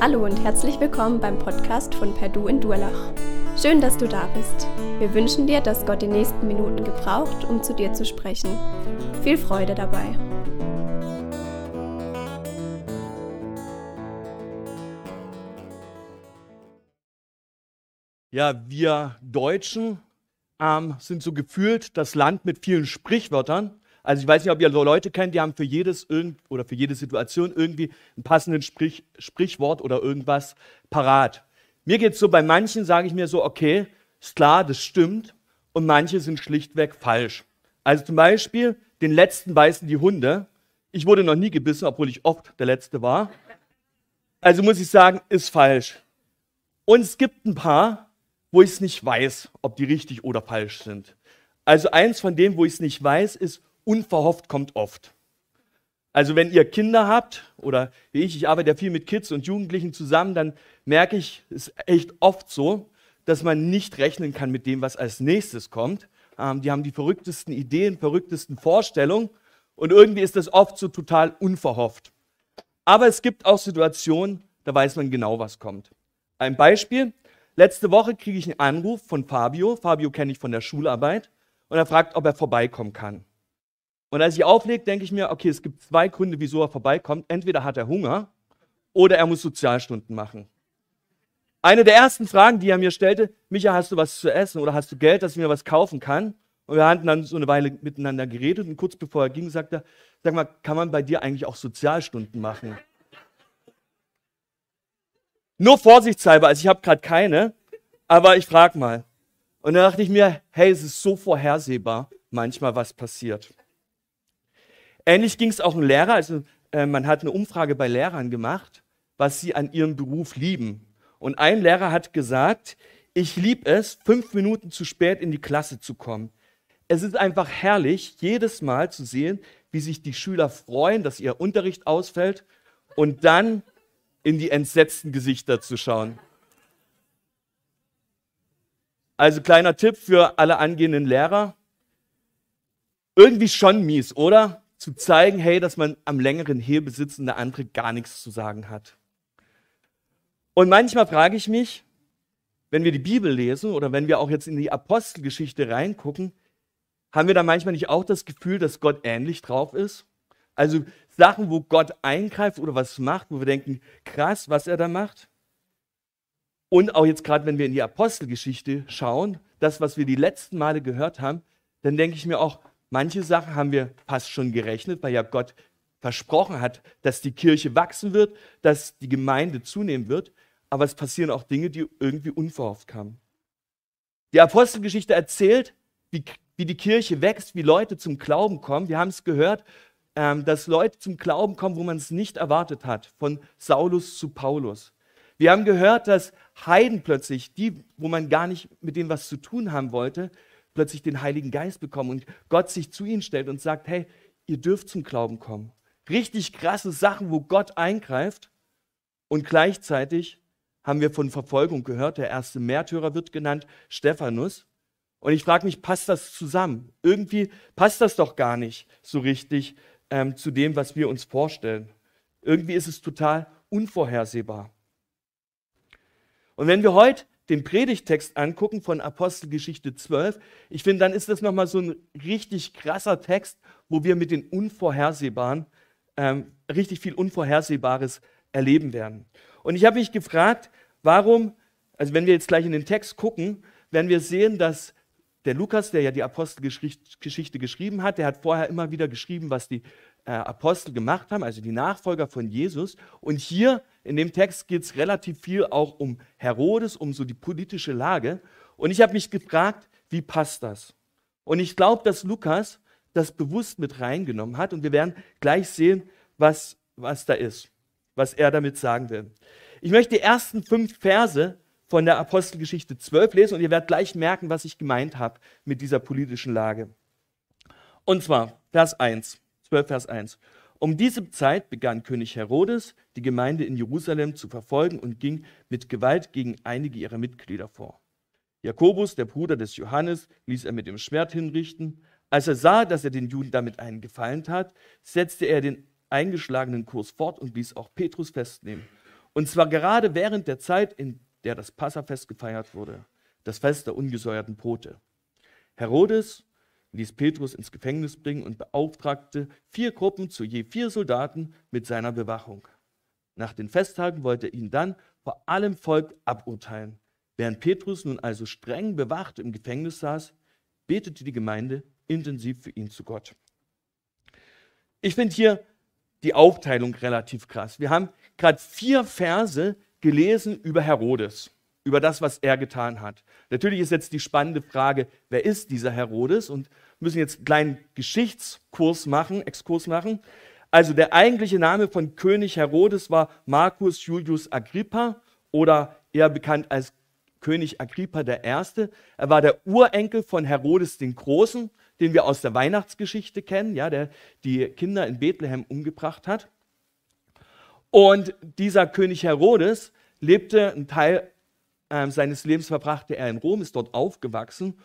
Hallo und herzlich willkommen beim Podcast von Perdu in Durlach. Schön, dass du da bist. Wir wünschen dir, dass Gott die nächsten Minuten gebraucht, um zu dir zu sprechen. Viel Freude dabei. Ja, wir Deutschen ähm, sind so gefühlt das Land mit vielen Sprichwörtern. Also ich weiß nicht, ob ihr so Leute kennt, die haben für jedes irgend oder für jede Situation irgendwie ein passendes Sprich, Sprichwort oder irgendwas parat. Mir geht es so, bei manchen sage ich mir so, okay, ist klar, das stimmt, und manche sind schlichtweg falsch. Also zum Beispiel, den letzten beißen die Hunde. Ich wurde noch nie gebissen, obwohl ich oft der Letzte war. Also muss ich sagen, ist falsch. Und es gibt ein paar, wo ich es nicht weiß, ob die richtig oder falsch sind. Also eins von dem, wo ich es nicht weiß, ist, unverhofft kommt oft. Also wenn ihr Kinder habt oder wie ich, ich arbeite ja viel mit Kids und Jugendlichen zusammen, dann merke ich, es ist echt oft so, dass man nicht rechnen kann mit dem, was als nächstes kommt. Ähm, die haben die verrücktesten Ideen, verrücktesten Vorstellungen und irgendwie ist das oft so total unverhofft. Aber es gibt auch Situationen, da weiß man genau, was kommt. Ein Beispiel. Letzte Woche kriege ich einen Anruf von Fabio. Fabio kenne ich von der Schularbeit. Und er fragt, ob er vorbeikommen kann. Und als ich auflege, denke ich mir, okay, es gibt zwei Gründe, wieso er vorbeikommt. Entweder hat er Hunger oder er muss Sozialstunden machen. Eine der ersten Fragen, die er mir stellte, Micha, hast du was zu essen oder hast du Geld, dass ich mir was kaufen kann? Und wir hatten dann so eine Weile miteinander geredet und kurz bevor er ging, sagte er, sag mal, kann man bei dir eigentlich auch Sozialstunden machen? Nur vorsichtshalber, also ich habe gerade keine, aber ich frage mal. Und dann dachte ich mir, hey, es ist so vorhersehbar manchmal, was passiert. Ähnlich ging es auch einem Lehrer. Also äh, man hat eine Umfrage bei Lehrern gemacht, was sie an ihrem Beruf lieben. Und ein Lehrer hat gesagt, ich liebe es, fünf Minuten zu spät in die Klasse zu kommen. Es ist einfach herrlich, jedes Mal zu sehen, wie sich die Schüler freuen, dass ihr Unterricht ausfällt und dann in die entsetzten Gesichter zu schauen. Also kleiner Tipp für alle angehenden Lehrer. Irgendwie schon mies, oder? Zu zeigen, hey, dass man am längeren Hebel sitzt und der andere gar nichts zu sagen hat. Und manchmal frage ich mich, wenn wir die Bibel lesen oder wenn wir auch jetzt in die Apostelgeschichte reingucken, haben wir da manchmal nicht auch das Gefühl, dass Gott ähnlich drauf ist? Also Sachen, wo Gott eingreift oder was macht, wo wir denken, krass, was er da macht. Und auch jetzt gerade, wenn wir in die Apostelgeschichte schauen, das, was wir die letzten Male gehört haben, dann denke ich mir auch, Manche Sachen haben wir fast schon gerechnet, weil ja Gott versprochen hat, dass die Kirche wachsen wird, dass die Gemeinde zunehmen wird. Aber es passieren auch Dinge, die irgendwie unverhofft kamen. Die Apostelgeschichte erzählt, wie, wie die Kirche wächst, wie Leute zum Glauben kommen. Wir haben es gehört, ähm, dass Leute zum Glauben kommen, wo man es nicht erwartet hat, von Saulus zu Paulus. Wir haben gehört, dass Heiden plötzlich, die, wo man gar nicht mit denen was zu tun haben wollte, plötzlich den Heiligen Geist bekommen und Gott sich zu ihnen stellt und sagt, hey, ihr dürft zum Glauben kommen. Richtig krasse Sachen, wo Gott eingreift. Und gleichzeitig haben wir von Verfolgung gehört. Der erste Märtyrer wird genannt, Stephanus. Und ich frage mich, passt das zusammen? Irgendwie passt das doch gar nicht so richtig ähm, zu dem, was wir uns vorstellen. Irgendwie ist es total unvorhersehbar. Und wenn wir heute den Predigtext angucken von Apostelgeschichte 12, ich finde, dann ist das nochmal so ein richtig krasser Text, wo wir mit den Unvorhersehbaren ähm, richtig viel Unvorhersehbares erleben werden. Und ich habe mich gefragt, warum, also wenn wir jetzt gleich in den Text gucken, werden wir sehen, dass der Lukas, der ja die Apostelgeschichte geschrieben hat, der hat vorher immer wieder geschrieben, was die äh, Apostel gemacht haben, also die Nachfolger von Jesus. Und hier in dem Text geht es relativ viel auch um Herodes, um so die politische Lage. Und ich habe mich gefragt, wie passt das? Und ich glaube, dass Lukas das bewusst mit reingenommen hat. Und wir werden gleich sehen, was, was da ist, was er damit sagen will. Ich möchte die ersten fünf Verse von der Apostelgeschichte 12 lesen und ihr werdet gleich merken, was ich gemeint habe mit dieser politischen Lage. Und zwar Vers 1. 12, Vers 1. Um diese Zeit begann König Herodes, die Gemeinde in Jerusalem zu verfolgen und ging mit Gewalt gegen einige ihrer Mitglieder vor. Jakobus, der Bruder des Johannes, ließ er mit dem Schwert hinrichten. Als er sah, dass er den Juden damit einen Gefallen tat, setzte er den eingeschlagenen Kurs fort und ließ auch Petrus festnehmen. Und zwar gerade während der Zeit, in der das Passafest gefeiert wurde, das Fest der ungesäuerten Brote. Herodes ließ Petrus ins Gefängnis bringen und beauftragte vier Gruppen zu je vier Soldaten mit seiner Bewachung. Nach den Festtagen wollte er ihn dann vor allem Volk aburteilen. Während Petrus nun also streng bewacht im Gefängnis saß, betete die Gemeinde intensiv für ihn zu Gott. Ich finde hier die Aufteilung relativ krass. Wir haben gerade vier Verse gelesen über Herodes, über das, was er getan hat. Natürlich ist jetzt die spannende Frage, wer ist dieser Herodes? Und müssen jetzt einen kleinen Geschichtskurs machen, Exkurs machen. Also der eigentliche Name von König Herodes war Marcus Julius Agrippa oder eher bekannt als König Agrippa I. Er war der Urenkel von Herodes den Großen, den wir aus der Weihnachtsgeschichte kennen, ja, der die Kinder in Bethlehem umgebracht hat. Und dieser König Herodes lebte, einen Teil äh, seines Lebens verbrachte er in Rom, ist dort aufgewachsen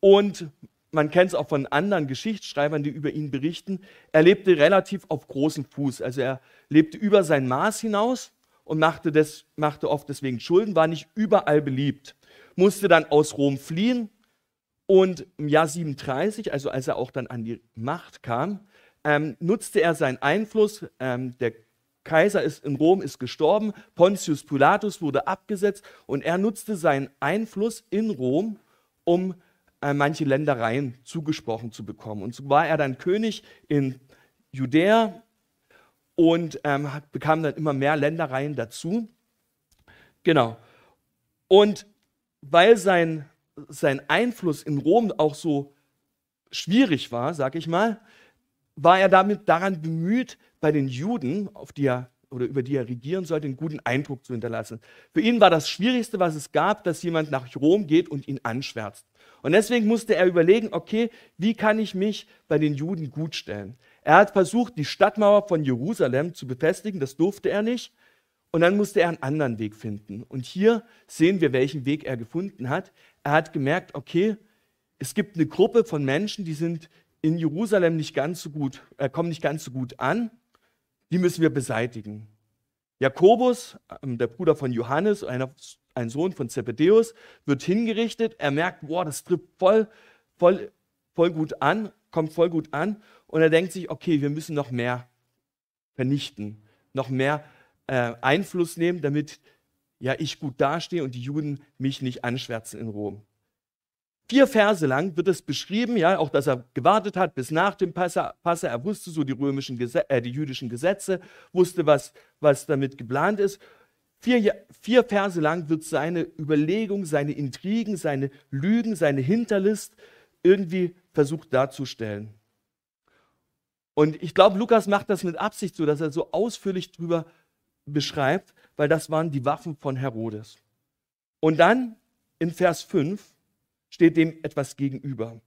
und man kennt es auch von anderen Geschichtsschreibern, die über ihn berichten, er lebte relativ auf großem Fuß. Also er lebte über sein Maß hinaus und machte, das, machte oft deswegen Schulden, war nicht überall beliebt, musste dann aus Rom fliehen und im Jahr 37, also als er auch dann an die Macht kam, ähm, nutzte er seinen Einfluss. Ähm, der Kaiser ist in Rom ist gestorben, Pontius Pilatus wurde abgesetzt und er nutzte seinen Einfluss in Rom, um äh, manche Ländereien zugesprochen zu bekommen. Und so war er dann König in Judäa und ähm, bekam dann immer mehr Ländereien dazu. Genau. Und weil sein, sein Einfluss in Rom auch so schwierig war, sag ich mal, war er damit daran bemüht, bei den Juden, auf die er oder über die er regieren sollte, einen guten Eindruck zu hinterlassen. Für ihn war das Schwierigste, was es gab, dass jemand nach Rom geht und ihn anschwärzt. Und deswegen musste er überlegen, okay, wie kann ich mich bei den Juden gut stellen? Er hat versucht, die Stadtmauer von Jerusalem zu befestigen, das durfte er nicht. Und dann musste er einen anderen Weg finden. Und hier sehen wir, welchen Weg er gefunden hat. Er hat gemerkt, okay, es gibt eine Gruppe von Menschen, die sind in Jerusalem nicht ganz so gut, äh, kommen nicht ganz so gut an. Die müssen wir beseitigen. Jakobus, ähm, der Bruder von Johannes, einer ein Sohn von Zebedeus, wird hingerichtet. Er merkt, boah, das trifft voll, voll, voll gut an, kommt voll gut an. Und er denkt sich, okay, wir müssen noch mehr vernichten, noch mehr äh, Einfluss nehmen, damit ja ich gut dastehe und die Juden mich nicht anschwärzen in Rom. Vier Verse lang wird es beschrieben, ja, auch dass er gewartet hat bis nach dem Passa. Er wusste so die römischen, Gesetze, äh, die jüdischen Gesetze, wusste, was, was damit geplant ist. Vier, vier Verse lang wird seine Überlegung, seine Intrigen, seine Lügen, seine Hinterlist irgendwie versucht darzustellen. Und ich glaube, Lukas macht das mit Absicht so, dass er so ausführlich drüber beschreibt, weil das waren die Waffen von Herodes. Und dann in Vers 5 steht dem etwas gegenüber.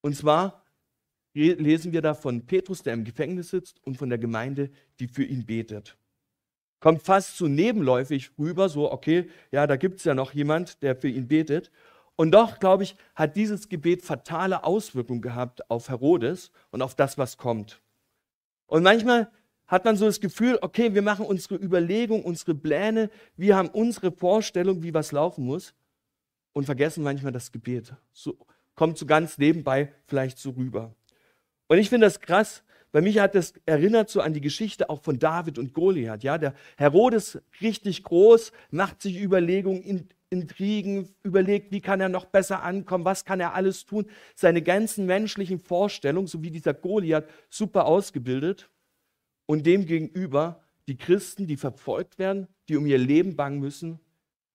Und zwar lesen wir da von Petrus, der im Gefängnis sitzt, und von der Gemeinde, die für ihn betet kommt fast zu nebenläufig rüber, so, okay, ja, da gibt es ja noch jemand, der für ihn betet. Und doch, glaube ich, hat dieses Gebet fatale Auswirkungen gehabt auf Herodes und auf das, was kommt. Und manchmal hat man so das Gefühl, okay, wir machen unsere Überlegung, unsere Pläne, wir haben unsere Vorstellung, wie was laufen muss und vergessen manchmal das Gebet. So, kommt so ganz nebenbei vielleicht so rüber. Und ich finde das krass, bei mich hat das erinnert so an die Geschichte auch von David und Goliath. Ja, der Herodes richtig groß, macht sich Überlegungen, Intrigen, überlegt, wie kann er noch besser ankommen, was kann er alles tun. Seine ganzen menschlichen Vorstellungen, so wie dieser Goliath, super ausgebildet. Und demgegenüber die Christen, die verfolgt werden, die um ihr Leben bangen müssen,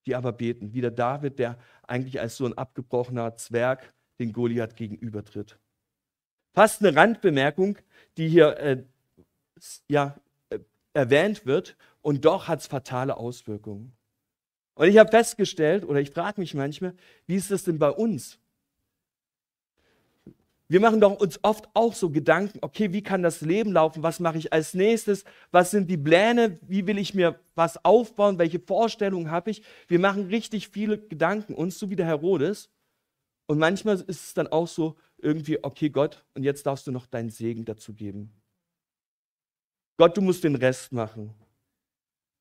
die aber beten. Wie der David, der eigentlich als so ein abgebrochener Zwerg den Goliath gegenübertritt. Fast eine Randbemerkung, die hier äh, ja, äh, erwähnt wird, und doch hat es fatale Auswirkungen. Und ich habe festgestellt, oder ich frage mich manchmal, wie ist das denn bei uns? Wir machen doch uns oft auch so Gedanken, okay, wie kann das Leben laufen? Was mache ich als nächstes? Was sind die Pläne? Wie will ich mir was aufbauen? Welche Vorstellungen habe ich? Wir machen richtig viele Gedanken uns, so wie der Herodes. Und manchmal ist es dann auch so, irgendwie, okay, Gott, und jetzt darfst du noch deinen Segen dazu geben. Gott, du musst den Rest machen.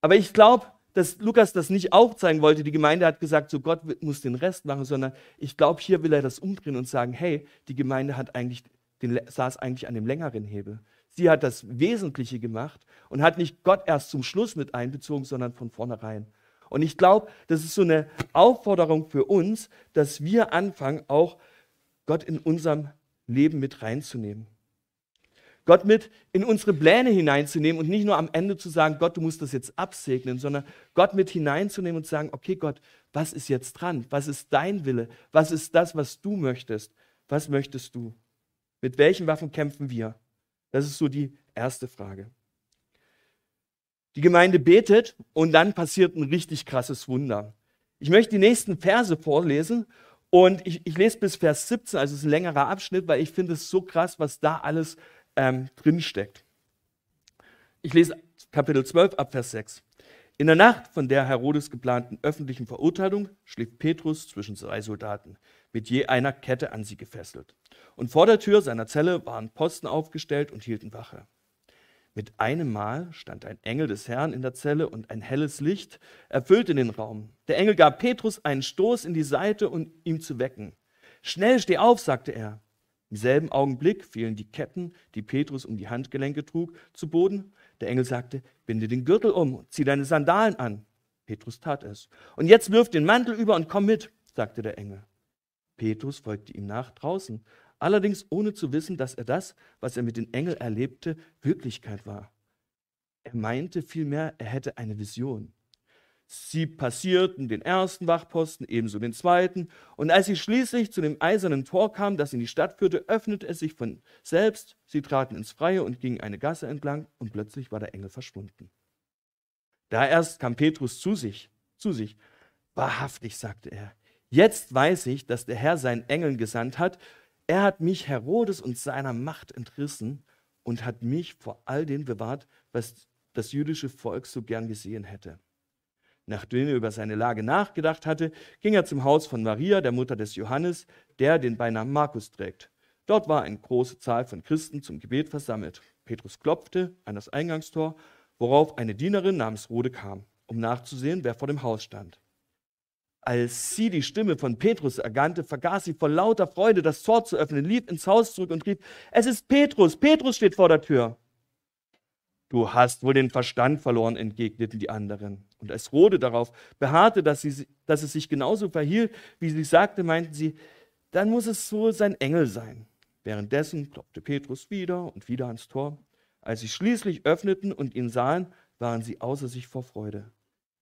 Aber ich glaube, dass Lukas das nicht aufzeigen wollte. Die Gemeinde hat gesagt, so Gott muss den Rest machen, sondern ich glaube, hier will er das umdrehen und sagen, hey, die Gemeinde hat eigentlich, den, saß eigentlich an dem längeren Hebel. Sie hat das Wesentliche gemacht und hat nicht Gott erst zum Schluss mit einbezogen, sondern von vornherein. Und ich glaube, das ist so eine Aufforderung für uns, dass wir anfangen, auch Gott in unserem Leben mit reinzunehmen. Gott mit in unsere Pläne hineinzunehmen und nicht nur am Ende zu sagen, Gott, du musst das jetzt absegnen, sondern Gott mit hineinzunehmen und zu sagen, okay Gott, was ist jetzt dran? Was ist dein Wille? Was ist das, was du möchtest? Was möchtest du? Mit welchen Waffen kämpfen wir? Das ist so die erste Frage. Die Gemeinde betet und dann passiert ein richtig krasses Wunder. Ich möchte die nächsten Verse vorlesen und ich, ich lese bis Vers 17, also es ist ein längerer Abschnitt, weil ich finde es so krass, was da alles ähm, drinsteckt. Ich lese Kapitel 12 ab Vers 6. In der Nacht von der Herodes geplanten öffentlichen Verurteilung schläft Petrus zwischen zwei Soldaten, mit je einer Kette an sie gefesselt. Und vor der Tür seiner Zelle waren Posten aufgestellt und hielten Wache. Mit einem Mal stand ein Engel des Herrn in der Zelle und ein helles Licht erfüllte den Raum. Der Engel gab Petrus einen Stoß in die Seite, um ihn zu wecken. Schnell, steh auf, sagte er. Im selben Augenblick fielen die Ketten, die Petrus um die Handgelenke trug, zu Boden. Der Engel sagte, binde den Gürtel um und zieh deine Sandalen an. Petrus tat es. Und jetzt wirf den Mantel über und komm mit, sagte der Engel. Petrus folgte ihm nach draußen, allerdings ohne zu wissen, dass er das, was er mit den Engeln erlebte, Wirklichkeit war. Er meinte vielmehr, er hätte eine Vision. Sie passierten den ersten Wachposten, ebenso den zweiten. Und als sie schließlich zu dem eisernen Tor kamen, das in die Stadt führte, öffnete es sich von selbst. Sie traten ins Freie und gingen eine Gasse entlang, und plötzlich war der Engel verschwunden. Da erst kam Petrus zu sich, zu sich. Wahrhaftig, sagte er, jetzt weiß ich, dass der Herr seinen Engeln gesandt hat. Er hat mich Herodes und seiner Macht entrissen und hat mich vor all dem bewahrt, was das jüdische Volk so gern gesehen hätte. Nachdem er über seine Lage nachgedacht hatte, ging er zum Haus von Maria, der Mutter des Johannes, der den Beinamen Markus trägt. Dort war eine große Zahl von Christen zum Gebet versammelt. Petrus klopfte an das Eingangstor, worauf eine Dienerin namens Rode kam, um nachzusehen, wer vor dem Haus stand. Als sie die Stimme von Petrus erkannte, vergaß sie vor lauter Freude, das Tor zu öffnen, lief ins Haus zurück und rief, es ist Petrus, Petrus steht vor der Tür. Du hast wohl den Verstand verloren, entgegneten die anderen. Und als Rode darauf beharrte, dass, sie, dass es sich genauso verhielt, wie sie sagte, meinten sie, dann muss es so sein Engel sein. Währenddessen klopfte Petrus wieder und wieder ans Tor. Als sie schließlich öffneten und ihn sahen, waren sie außer sich vor Freude.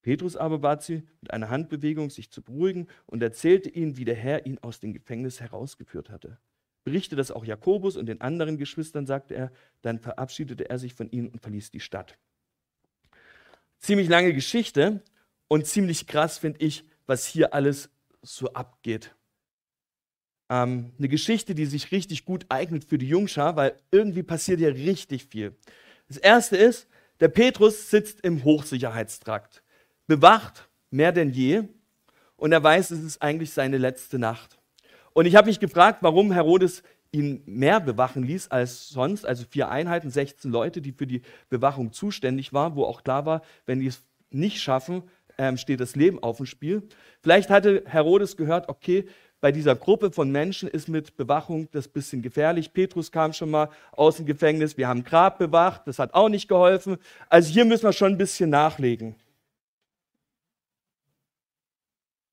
Petrus aber bat sie mit einer Handbewegung, sich zu beruhigen und erzählte ihnen, wie der Herr ihn aus dem Gefängnis herausgeführt hatte berichtete das auch Jakobus und den anderen Geschwistern, sagte er. Dann verabschiedete er sich von ihnen und verließ die Stadt. Ziemlich lange Geschichte und ziemlich krass finde ich, was hier alles so abgeht. Ähm, eine Geschichte, die sich richtig gut eignet für die Jungschar, weil irgendwie passiert hier richtig viel. Das erste ist, der Petrus sitzt im Hochsicherheitstrakt, bewacht mehr denn je und er weiß, es ist eigentlich seine letzte Nacht. Und ich habe mich gefragt, warum Herodes ihn mehr bewachen ließ als sonst, also vier Einheiten, 16 Leute, die für die Bewachung zuständig waren, wo auch klar war, wenn die es nicht schaffen, ähm, steht das Leben auf dem Spiel. Vielleicht hatte Herodes gehört, okay, bei dieser Gruppe von Menschen ist mit Bewachung das bisschen gefährlich. Petrus kam schon mal aus dem Gefängnis, wir haben Grab bewacht, das hat auch nicht geholfen. Also hier müssen wir schon ein bisschen nachlegen.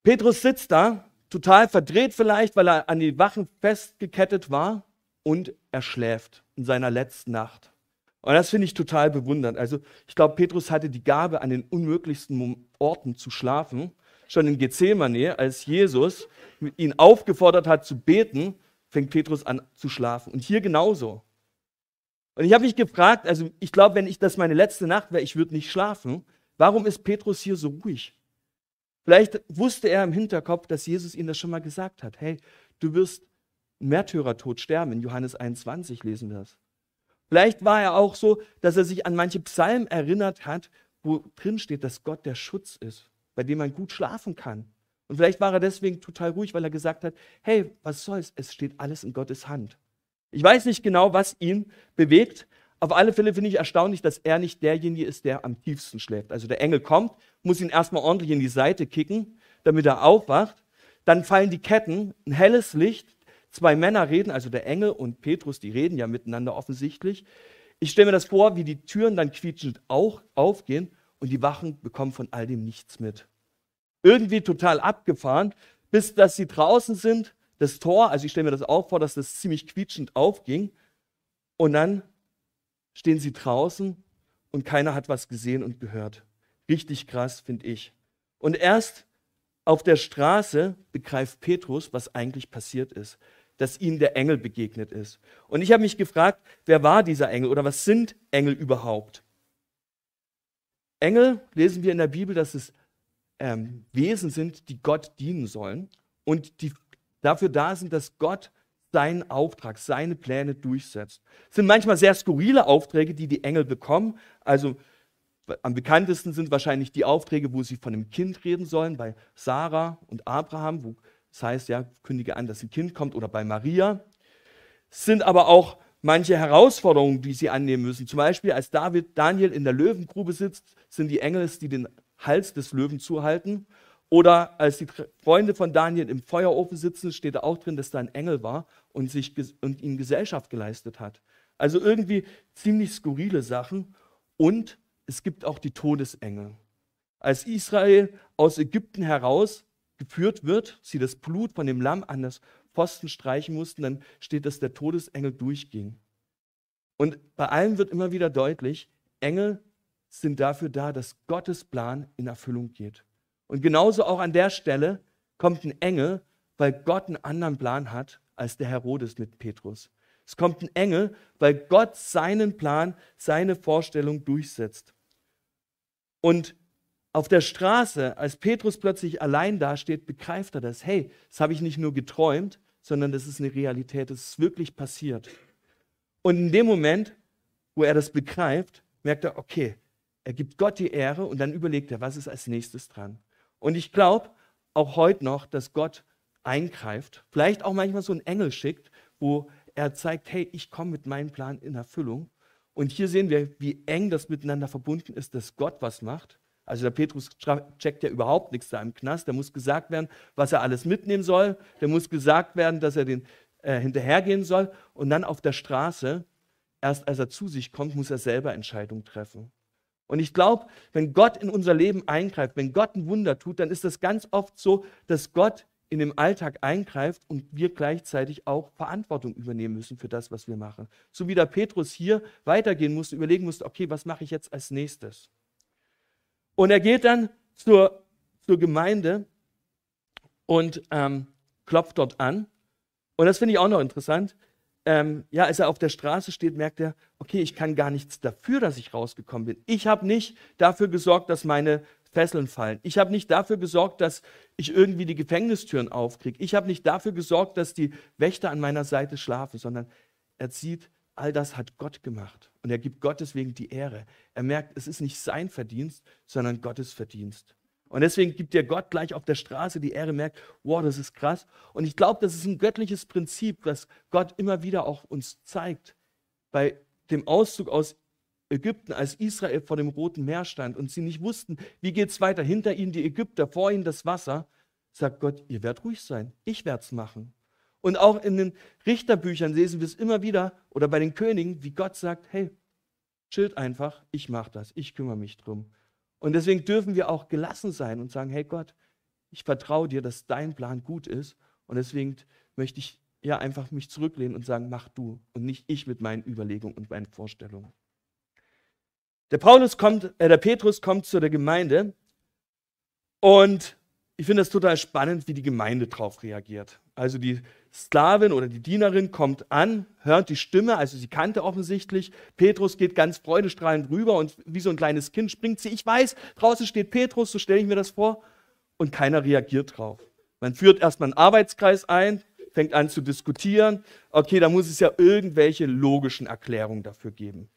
Petrus sitzt da total verdreht vielleicht, weil er an die Wachen festgekettet war und er schläft in seiner letzten Nacht. Und das finde ich total bewundernd. Also ich glaube, Petrus hatte die Gabe, an den unmöglichsten Orten zu schlafen. Schon in Gethsemane, als Jesus ihn aufgefordert hat zu beten, fängt Petrus an zu schlafen. Und hier genauso. Und ich habe mich gefragt, also ich glaube, wenn ich das meine letzte Nacht wäre, ich würde nicht schlafen. Warum ist Petrus hier so ruhig? Vielleicht wusste er im Hinterkopf, dass Jesus ihm das schon mal gesagt hat. Hey, du wirst Märtyrertod sterben. In Johannes 21 lesen wir das. Vielleicht war er auch so, dass er sich an manche Psalmen erinnert hat, wo drin steht, dass Gott der Schutz ist, bei dem man gut schlafen kann. Und vielleicht war er deswegen total ruhig, weil er gesagt hat, hey, was soll's, es steht alles in Gottes Hand. Ich weiß nicht genau, was ihn bewegt, Auf alle Fälle finde ich erstaunlich, dass er nicht derjenige ist, der am tiefsten schläft. Also der Engel kommt, muss ihn erstmal ordentlich in die Seite kicken, damit er aufwacht. Dann fallen die Ketten, ein helles Licht, zwei Männer reden, also der Engel und Petrus, die reden ja miteinander offensichtlich. Ich stelle mir das vor, wie die Türen dann quietschend auch aufgehen und die Wachen bekommen von all dem nichts mit. Irgendwie total abgefahren, bis dass sie draußen sind, das Tor, also ich stelle mir das auch vor, dass das ziemlich quietschend aufging und dann stehen sie draußen und keiner hat was gesehen und gehört. Richtig krass, finde ich. Und erst auf der Straße begreift Petrus, was eigentlich passiert ist, dass ihm der Engel begegnet ist. Und ich habe mich gefragt, wer war dieser Engel oder was sind Engel überhaupt? Engel lesen wir in der Bibel, dass es ähm, Wesen sind, die Gott dienen sollen und die dafür da sind, dass Gott seinen Auftrag, seine Pläne durchsetzt. Es sind manchmal sehr skurrile Aufträge, die die Engel bekommen. Also am bekanntesten sind wahrscheinlich die Aufträge, wo sie von einem Kind reden sollen, bei Sarah und Abraham, wo das heißt, ja, kündige an, dass ein Kind kommt, oder bei Maria. Es sind aber auch manche Herausforderungen, die sie annehmen müssen. Zum Beispiel, als David, Daniel in der Löwengrube sitzt, sind die Engel die den Hals des Löwen zuhalten. Oder als die Freunde von Daniel im Feuerofen sitzen, steht da auch drin, dass da ein Engel war und, sich, und ihnen Gesellschaft geleistet hat. Also irgendwie ziemlich skurrile Sachen. Und es gibt auch die Todesengel. Als Israel aus Ägypten heraus geführt wird, sie das Blut von dem Lamm an das Pfosten streichen mussten, dann steht, dass der Todesengel durchging. Und bei allen wird immer wieder deutlich, Engel sind dafür da, dass Gottes Plan in Erfüllung geht. Und genauso auch an der Stelle kommt ein Engel, weil Gott einen anderen Plan hat als der Herodes mit Petrus. Es kommt ein Engel, weil Gott seinen Plan, seine Vorstellung durchsetzt. Und auf der Straße, als Petrus plötzlich allein dasteht, begreift er das. Hey, das habe ich nicht nur geträumt, sondern das ist eine Realität, das ist wirklich passiert. Und in dem Moment, wo er das begreift, merkt er, okay, er gibt Gott die Ehre und dann überlegt er, was ist als nächstes dran. Und ich glaube auch heute noch, dass Gott eingreift, vielleicht auch manchmal so einen Engel schickt, wo er zeigt, hey, ich komme mit meinem Plan in Erfüllung. Und hier sehen wir, wie eng das miteinander verbunden ist, dass Gott was macht also der Petrus checkt ja überhaupt nichts da im Knast. Da muss gesagt werden, was er alles mitnehmen soll. Da muss gesagt werden, dass er den äh, hinterhergehen soll. Und dann auf der Straße, erst als er zu sich kommt, muss er selber Entscheidungen treffen. Und ich glaube, wenn Gott in unser Leben eingreift, wenn Gott ein Wunder tut, dann ist das ganz oft so, dass Gott in dem Alltag eingreift und wir gleichzeitig auch Verantwortung übernehmen müssen für das, was wir machen. So wie der Petrus hier weitergehen musste, überlegen musste, okay, was mache ich jetzt als nächstes? Und er geht dann zur, zur Gemeinde und ähm, klopft dort an. Und das finde ich auch noch interessant. Ähm, ja, als er auf der Straße steht, merkt er, okay, ich kann gar nichts dafür, dass ich rausgekommen bin. Ich habe nicht dafür gesorgt, dass meine Fesseln fallen. Ich habe nicht dafür gesorgt, dass ich irgendwie die Gefängnistüren aufkriege. Ich habe nicht dafür gesorgt, dass die Wächter an meiner Seite schlafen, sondern er sieht, all das hat Gott gemacht. Und er gibt Gott deswegen die Ehre. Er merkt, es ist nicht sein Verdienst, sondern Gottes Verdienst. Und deswegen gibt dir Gott gleich auf der Straße die Ehre, merkt, wow, das ist krass. Und ich glaube, das ist ein göttliches Prinzip, das Gott immer wieder auch uns zeigt. Bei dem Auszug aus Ägypten, als Israel vor dem Roten Meer stand und sie nicht wussten, wie geht es weiter, hinter ihnen die Ägypter, vor ihnen das Wasser, sagt Gott, ihr werdet ruhig sein, ich werde es machen. Und auch in den Richterbüchern lesen wir es immer wieder oder bei den Königen, wie Gott sagt, hey, chillt einfach, ich mache das, ich kümmere mich drum. Und deswegen dürfen wir auch gelassen sein und sagen, hey Gott, ich vertraue dir, dass dein Plan gut ist und deswegen möchte ich ja einfach mich zurücklehnen und sagen, mach du und nicht ich mit meinen Überlegungen und meinen Vorstellungen. Der Paulus kommt, äh, der Petrus kommt zu der Gemeinde und ich finde es total spannend, wie die Gemeinde darauf reagiert. Also die Sklavin oder die Dienerin kommt an, hört die Stimme, also sie kannte offensichtlich. Petrus geht ganz freudestrahlend rüber und wie so ein kleines Kind springt sie. Ich weiß, draußen steht Petrus, so stelle ich mir das vor. Und keiner reagiert drauf. Man führt erstmal einen Arbeitskreis ein, fängt an zu diskutieren. Okay, da muss es ja irgendwelche logischen Erklärungen dafür geben.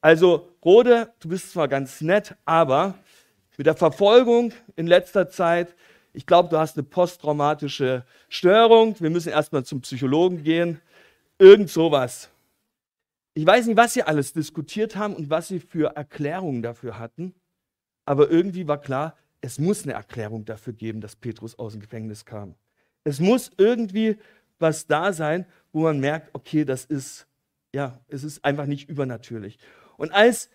Also, Rode, du bist zwar ganz nett, aber mit der Verfolgung in letzter Zeit ich glaube, du hast eine posttraumatische Störung, wir müssen erstmal zum Psychologen gehen, irgend sowas. Ich weiß nicht, was sie alles diskutiert haben und was sie für Erklärungen dafür hatten, aber irgendwie war klar, es muss eine Erklärung dafür geben, dass Petrus aus dem Gefängnis kam. Es muss irgendwie was da sein, wo man merkt, okay, das ist, ja, es ist einfach nicht übernatürlich. Und als,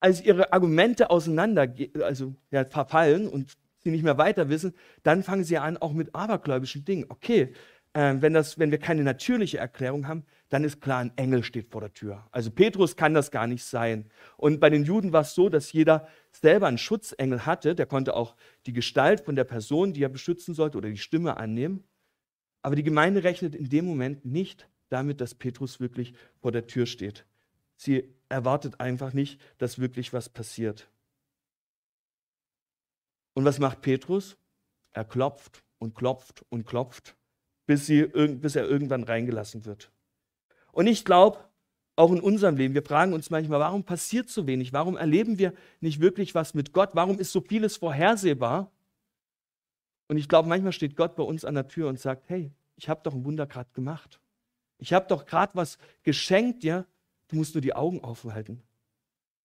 als ihre Argumente auseinander, also ja, verfallen und sie nicht mehr weiter wissen, dann fangen sie an, auch mit abergläubischen Dingen. Okay, äh, wenn, das, wenn wir keine natürliche Erklärung haben, dann ist klar, ein Engel steht vor der Tür. Also Petrus kann das gar nicht sein. Und bei den Juden war es so, dass jeder selber einen Schutzengel hatte. Der konnte auch die Gestalt von der Person, die er beschützen sollte, oder die Stimme annehmen. Aber die Gemeinde rechnet in dem Moment nicht damit, dass Petrus wirklich vor der Tür steht. Sie erwartet einfach nicht, dass wirklich was passiert. Und was macht Petrus? Er klopft und klopft und klopft bis, sie, bis er irgendwann reingelassen wird. Und ich glaube, auch in unserem Leben, wir fragen uns manchmal, warum passiert so wenig? Warum erleben wir nicht wirklich was mit Gott? Warum ist so vieles vorhersehbar? Und ich glaube, manchmal steht Gott bei uns an der Tür und sagt, hey, ich habe doch ein Wunder gerade gemacht. Ich habe doch gerade was geschenkt dir. Du musst nur die Augen aufhalten.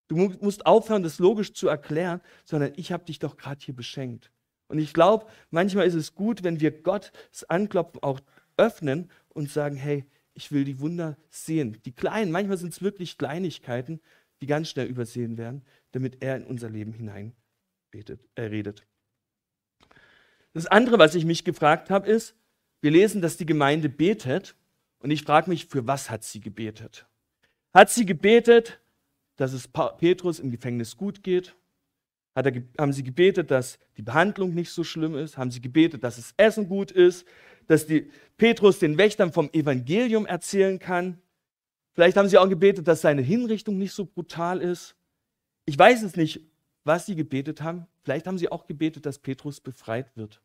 Du musst aufhören, das logisch zu erklären, sondern ich habe dich doch gerade hier beschenkt. Und ich glaube, manchmal ist es gut, wenn wir Gott das Anklopfen auch öffnen und sagen, hey, ich will die Wunder sehen. Die kleinen, manchmal sind es wirklich Kleinigkeiten, die ganz schnell übersehen werden, damit er in unser Leben hinein betet, äh, redet. Das andere, was ich mich gefragt habe, ist, wir lesen, dass die Gemeinde betet und ich frage mich, für was hat sie gebetet? Hat sie gebetet, dass es Petrus im Gefängnis gut geht? Er, haben sie gebetet, dass die Behandlung nicht so schlimm ist? Haben sie gebetet, dass das Essen gut ist? Dass die Petrus den Wächtern vom Evangelium erzählen kann? Vielleicht haben sie auch gebetet, dass seine Hinrichtung nicht so brutal ist. Ich weiß es nicht, was sie gebetet haben. Vielleicht haben sie auch gebetet, dass Petrus befreit wird.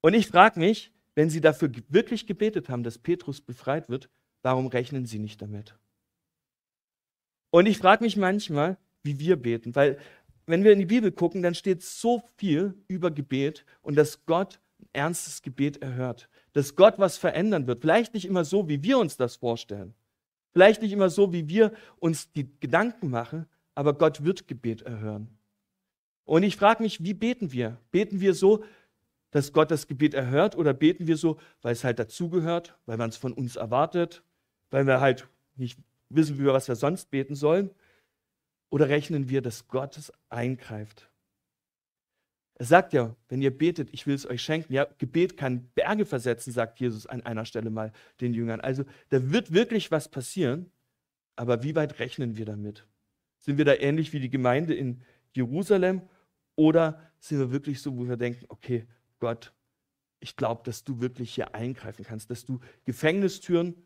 Und ich frage mich, wenn sie dafür wirklich gebetet haben, dass Petrus befreit wird, warum rechnen sie nicht damit? Und ich frage mich manchmal, wie wir beten, weil wenn wir in die Bibel gucken, dann steht so viel über Gebet und dass Gott ein ernstes Gebet erhört. Dass Gott was verändern wird. Vielleicht nicht immer so, wie wir uns das vorstellen. Vielleicht nicht immer so, wie wir uns die Gedanken machen, aber Gott wird Gebet erhören. Und ich frage mich, wie beten wir? Beten wir so, dass Gott das Gebet erhört oder beten wir so, weil es halt dazugehört, weil man es von uns erwartet, weil wir halt nicht wissen, was wir sonst beten sollen? Oder rechnen wir, dass Gott eingreift? Er sagt ja, wenn ihr betet, ich will es euch schenken. Ja, Gebet kann Berge versetzen, sagt Jesus an einer Stelle mal den Jüngern. Also da wird wirklich was passieren, aber wie weit rechnen wir damit? Sind wir da ähnlich wie die Gemeinde in Jerusalem oder sind wir wirklich so, wo wir denken, okay, Gott, ich glaube, dass du wirklich hier eingreifen kannst, dass du Gefängnistüren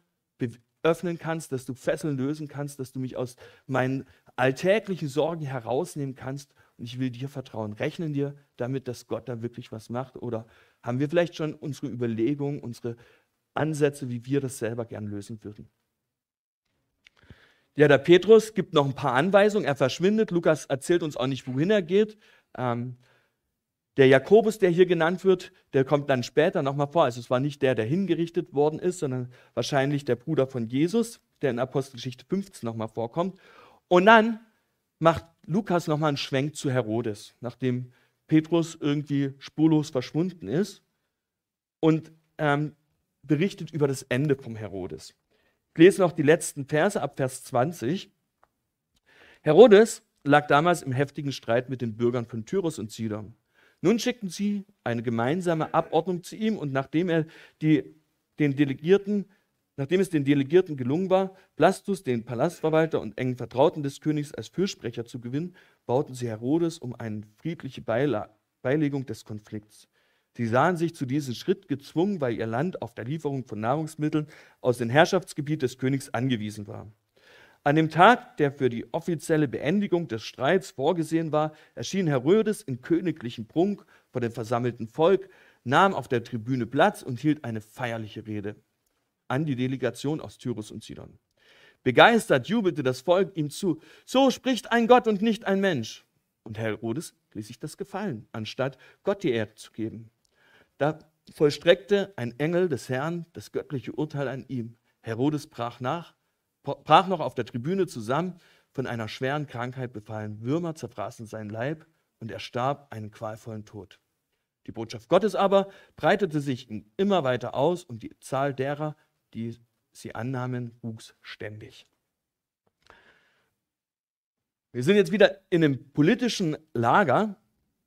öffnen kannst, dass du Fesseln lösen kannst, dass du mich aus meinen alltäglichen Sorgen herausnehmen kannst. Und ich will dir vertrauen. Rechnen dir damit, dass Gott da wirklich was macht? Oder haben wir vielleicht schon unsere Überlegungen, unsere Ansätze, wie wir das selber gern lösen würden? Ja, der Petrus gibt noch ein paar Anweisungen. Er verschwindet. Lukas erzählt uns auch nicht, wohin er geht. Ähm, der Jakobus, der hier genannt wird, der kommt dann später nochmal vor. Also es war nicht der, der hingerichtet worden ist, sondern wahrscheinlich der Bruder von Jesus, der in Apostelgeschichte 15 nochmal vorkommt. Und dann macht Lukas nochmal einen Schwenk zu Herodes, nachdem Petrus irgendwie spurlos verschwunden ist und ähm, berichtet über das Ende vom Herodes. Ich lese noch die letzten Verse ab Vers 20. Herodes lag damals im heftigen Streit mit den Bürgern von Tyrus und Sidon. Nun schickten sie eine gemeinsame Abordnung zu ihm und nachdem er die, den Delegierten, nachdem es den Delegierten gelungen war, Blastus, den Palastverwalter und engen Vertrauten des Königs, als Fürsprecher zu gewinnen, bauten sie Herodes um eine friedliche Beilegung des Konflikts. Sie sahen sich zu diesem Schritt gezwungen, weil ihr Land auf der Lieferung von Nahrungsmitteln aus dem Herrschaftsgebiet des Königs angewiesen war. An dem Tag, der für die offizielle Beendigung des Streits vorgesehen war, erschien Herodes in königlichem Prunk vor dem versammelten Volk, nahm auf der Tribüne Platz und hielt eine feierliche Rede an die Delegation aus Tyrus und Sidon. Begeistert jubelte das Volk ihm zu. So spricht ein Gott und nicht ein Mensch. Und Herodes ließ sich das gefallen, anstatt Gott die Ehre zu geben. Da vollstreckte ein Engel des Herrn das göttliche Urteil an ihm. Herodes brach nach brach noch auf der Tribüne zusammen, von einer schweren Krankheit befallen. Würmer zerfraßen seinen Leib und er starb einen qualvollen Tod. Die Botschaft Gottes aber breitete sich immer weiter aus und die Zahl derer, die sie annahmen, wuchs ständig. Wir sind jetzt wieder in einem politischen Lager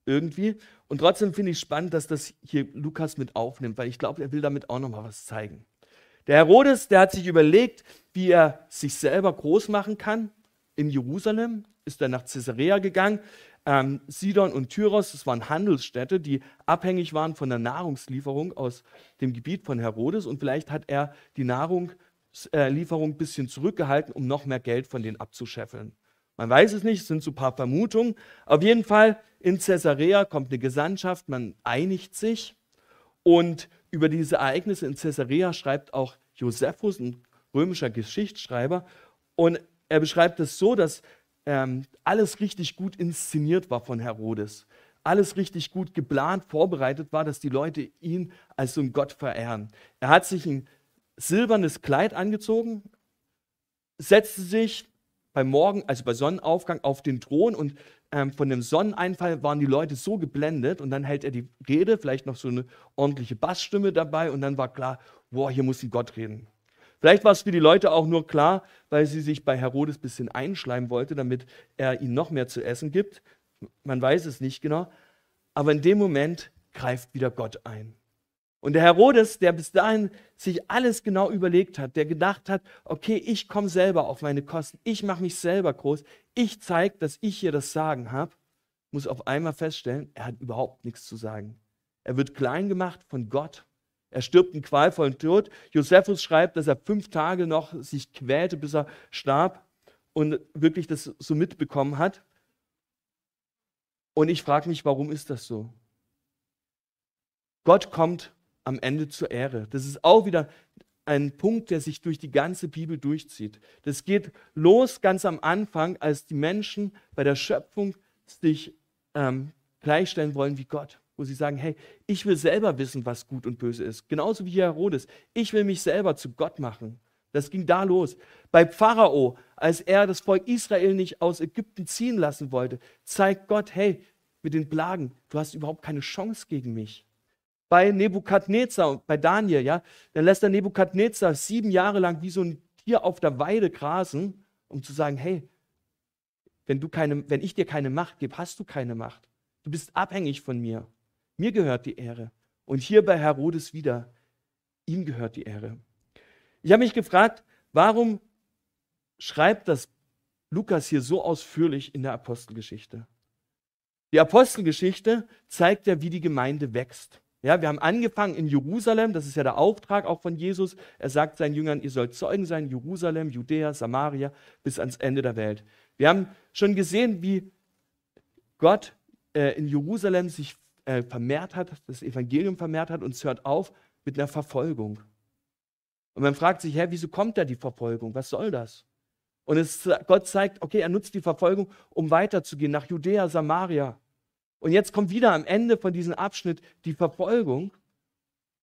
irgendwie und trotzdem finde ich spannend, dass das hier Lukas mit aufnimmt, weil ich glaube, er will damit auch noch mal was zeigen. Der Herodes, der hat sich überlegt, wie er sich selber groß machen kann in Jerusalem, ist dann nach Caesarea gegangen. Ähm, Sidon und Tyros, das waren Handelsstädte, die abhängig waren von der Nahrungslieferung aus dem Gebiet von Herodes. Und vielleicht hat er die Nahrungslieferung ein bisschen zurückgehalten, um noch mehr Geld von denen abzuscheffeln. Man weiß es nicht, es sind so ein paar Vermutungen. Auf jeden Fall in Caesarea kommt eine Gesandtschaft, man einigt sich. Und über diese Ereignisse in Caesarea schreibt auch Josephus, ein römischer Geschichtsschreiber. Und er beschreibt es so, dass ähm, alles richtig gut inszeniert war von Herodes. Alles richtig gut geplant, vorbereitet war, dass die Leute ihn als so einen Gott verehren. Er hat sich ein silbernes Kleid angezogen, setzte sich beim Morgen, also bei Sonnenaufgang, auf den Thron und ähm, von dem Sonneneinfall waren die Leute so geblendet und dann hält er die Rede, vielleicht noch so eine ordentliche Bassstimme dabei und dann war klar, boah, hier muss ein Gott reden. Vielleicht war es für die Leute auch nur klar, weil sie sich bei Herodes ein bisschen einschleimen wollte, damit er ihnen noch mehr zu essen gibt. Man weiß es nicht genau. Aber in dem Moment greift wieder Gott ein. Und der Herodes, der bis dahin sich alles genau überlegt hat, der gedacht hat, okay, ich komme selber auf meine Kosten, ich mache mich selber groß, ich zeige, dass ich hier das Sagen habe, muss auf einmal feststellen, er hat überhaupt nichts zu sagen. Er wird klein gemacht von Gott er stirbt einen qualvollen Tod. Josephus schreibt, dass er fünf Tage noch sich quälte, bis er starb und wirklich das so mitbekommen hat. Und ich frage mich, warum ist das so? Gott kommt am Ende zur Ehre. Das ist auch wieder ein Punkt, der sich durch die ganze Bibel durchzieht. Das geht los ganz am Anfang, als die Menschen bei der Schöpfung sich ähm, gleichstellen wollen wie Gott wo sie sagen, hey, ich will selber wissen, was gut und böse ist. Genauso wie Herodes. Ich will mich selber zu Gott machen. Das ging da los. Bei Pharao, als er das Volk Israel nicht aus Ägypten ziehen lassen wollte, zeigt Gott, hey, mit den Plagen, du hast überhaupt keine Chance gegen mich. Bei Nebukadnezar, bei Daniel, ja, dann lässt er Nebukadnezar sieben Jahre lang wie so ein Tier auf der Weide grasen, um zu sagen, hey, wenn, du keine, wenn ich dir keine Macht gebe, hast du keine Macht. Du bist abhängig von mir. Mir gehört die Ehre. Und hier bei Herodes wieder, ihm gehört die Ehre. Ich habe mich gefragt, warum schreibt das Lukas hier so ausführlich in der Apostelgeschichte? Die Apostelgeschichte zeigt ja, wie die Gemeinde wächst. Ja, wir haben angefangen in Jerusalem, das ist ja der Auftrag auch von Jesus. Er sagt seinen Jüngern, ihr sollt Zeugen sein, Jerusalem, Judäa, Samaria, bis ans Ende der Welt. Wir haben schon gesehen, wie Gott äh, in Jerusalem sich äh, vermehrt hat, das Evangelium vermehrt hat und es hört auf mit einer Verfolgung. Und man fragt sich, hä, wieso kommt da die Verfolgung? Was soll das? Und es, Gott zeigt, okay, er nutzt die Verfolgung, um weiterzugehen nach Judäa, Samaria. Und jetzt kommt wieder am Ende von diesem Abschnitt die Verfolgung.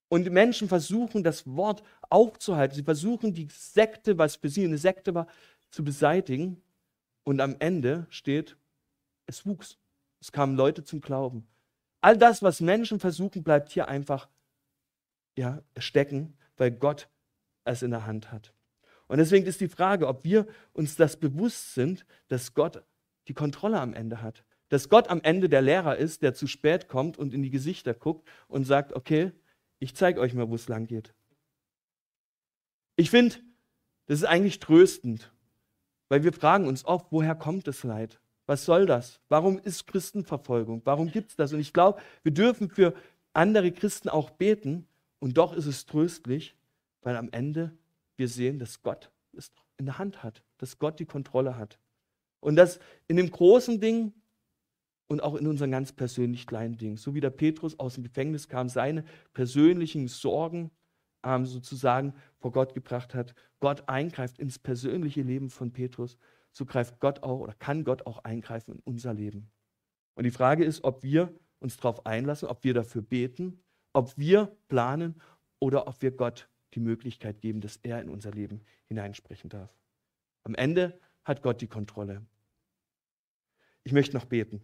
Und Menschen versuchen, das Wort aufzuhalten. Sie versuchen, die Sekte, was für sie eine Sekte war, zu beseitigen. Und am Ende steht, es wuchs. Es kamen Leute zum Glauben. All das, was Menschen versuchen, bleibt hier einfach ja, stecken, weil Gott es in der Hand hat. Und deswegen ist die Frage, ob wir uns das bewusst sind, dass Gott die Kontrolle am Ende hat. Dass Gott am Ende der Lehrer ist, der zu spät kommt und in die Gesichter guckt und sagt, okay, ich zeige euch mal, wo es lang geht. Ich finde, das ist eigentlich tröstend, weil wir fragen uns oft, woher kommt das Leid? Was soll das? Warum ist Christenverfolgung? Warum gibt es das? Und ich glaube, wir dürfen für andere Christen auch beten. Und doch ist es tröstlich, weil am Ende wir sehen, dass Gott es in der Hand hat, dass Gott die Kontrolle hat. Und dass in dem großen Ding und auch in unseren ganz persönlich kleinen Dingen, so wie der Petrus aus dem Gefängnis kam, seine persönlichen Sorgen ähm, sozusagen vor Gott gebracht hat, Gott eingreift ins persönliche Leben von Petrus so greift Gott auch oder kann Gott auch eingreifen in unser Leben. Und die Frage ist, ob wir uns darauf einlassen, ob wir dafür beten, ob wir planen oder ob wir Gott die Möglichkeit geben, dass er in unser Leben hineinsprechen darf. Am Ende hat Gott die Kontrolle. Ich möchte noch beten.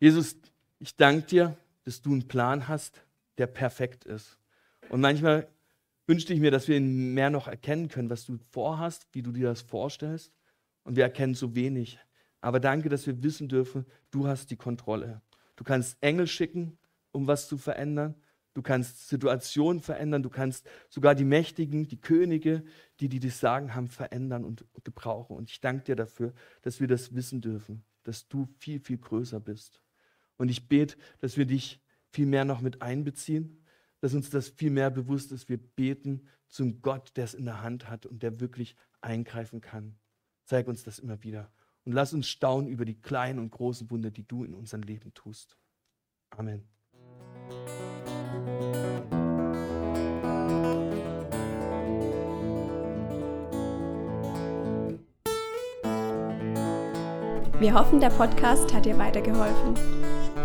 Jesus, ich danke dir, dass du einen Plan hast, der perfekt ist. Und manchmal wünschte ich mir, dass wir ihn mehr noch erkennen können, was du vorhast, wie du dir das vorstellst. Und wir erkennen so wenig. Aber danke, dass wir wissen dürfen, du hast die Kontrolle. Du kannst Engel schicken, um was zu verändern. Du kannst Situationen verändern. Du kannst sogar die Mächtigen, die Könige, die, die das Sagen haben, verändern und gebrauchen. Und ich danke dir dafür, dass wir das wissen dürfen, dass du viel, viel größer bist. Und ich bete, dass wir dich viel mehr noch mit einbeziehen, dass uns das viel mehr bewusst ist. Wir beten zum Gott, der es in der Hand hat und der wirklich eingreifen kann. Zeig uns das immer wieder. Und lass uns staunen über die kleinen und großen Wunder, die du in unserem Leben tust. Amen. Wir hoffen, der Podcast hat dir weitergeholfen.